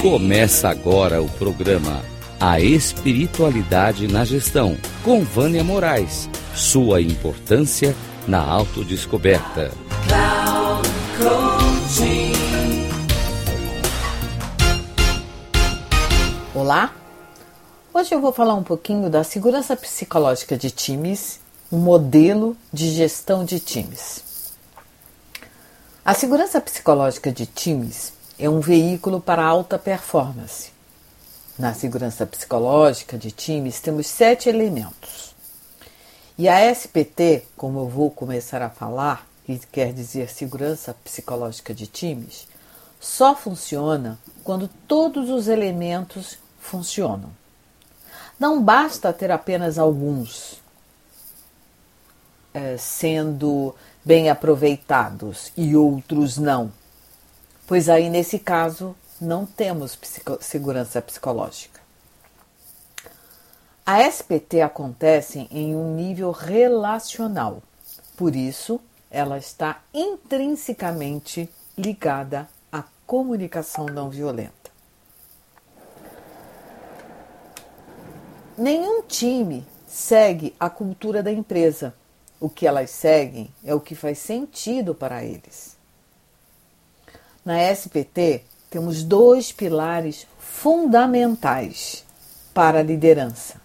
Começa agora o programa A Espiritualidade na Gestão, com Vânia Moraes. Sua importância na autodescoberta. Olá! Hoje eu vou falar um pouquinho da segurança psicológica de times, um modelo de gestão de times. A segurança psicológica de times é um veículo para alta performance. Na segurança psicológica de times temos sete elementos. E a SPT, como eu vou começar a falar, que quer dizer segurança psicológica de times, só funciona quando todos os elementos funcionam. Não basta ter apenas alguns é, sendo bem aproveitados e outros não pois aí nesse caso não temos psico segurança psicológica. A SPT acontece em um nível relacional, por isso ela está intrinsecamente ligada à comunicação não violenta. Nenhum time segue a cultura da empresa. O que elas seguem é o que faz sentido para eles. Na SPT, temos dois pilares fundamentais para a liderança: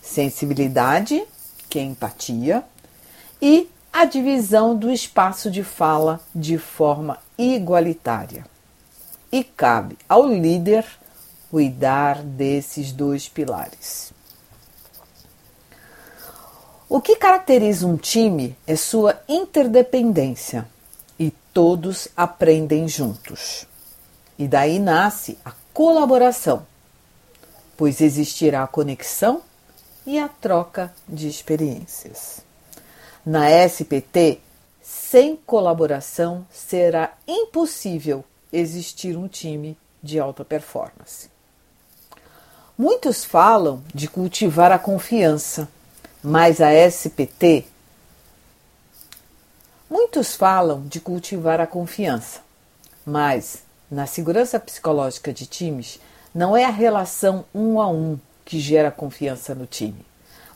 sensibilidade, que é empatia, e a divisão do espaço de fala de forma igualitária. E cabe ao líder cuidar desses dois pilares. O que caracteriza um time é sua interdependência todos aprendem juntos. E daí nasce a colaboração, pois existirá a conexão e a troca de experiências. Na SPT, sem colaboração será impossível existir um time de alta performance. Muitos falam de cultivar a confiança, mas a SPT Muitos falam de cultivar a confiança, mas na segurança psicológica de times não é a relação um a um que gera confiança no time,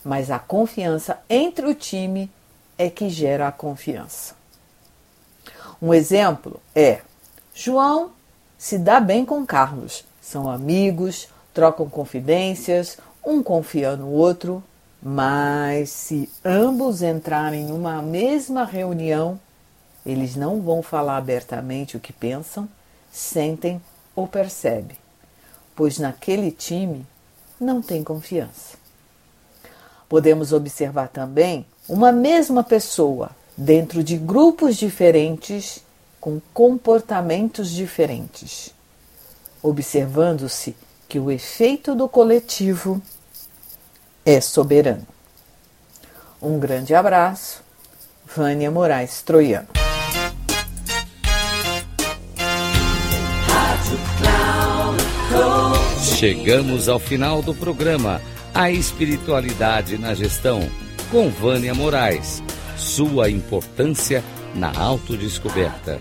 mas a confiança entre o time é que gera a confiança. Um exemplo é: João se dá bem com Carlos, são amigos, trocam confidências, um confia no outro, mas se ambos entrarem numa mesma reunião, eles não vão falar abertamente o que pensam, sentem ou percebem, pois naquele time não tem confiança. Podemos observar também uma mesma pessoa dentro de grupos diferentes com comportamentos diferentes, observando-se que o efeito do coletivo é soberano. Um grande abraço, Vânia Moraes Troiano. Chegamos ao final do programa A Espiritualidade na Gestão, com Vânia Moraes. Sua importância na autodescoberta.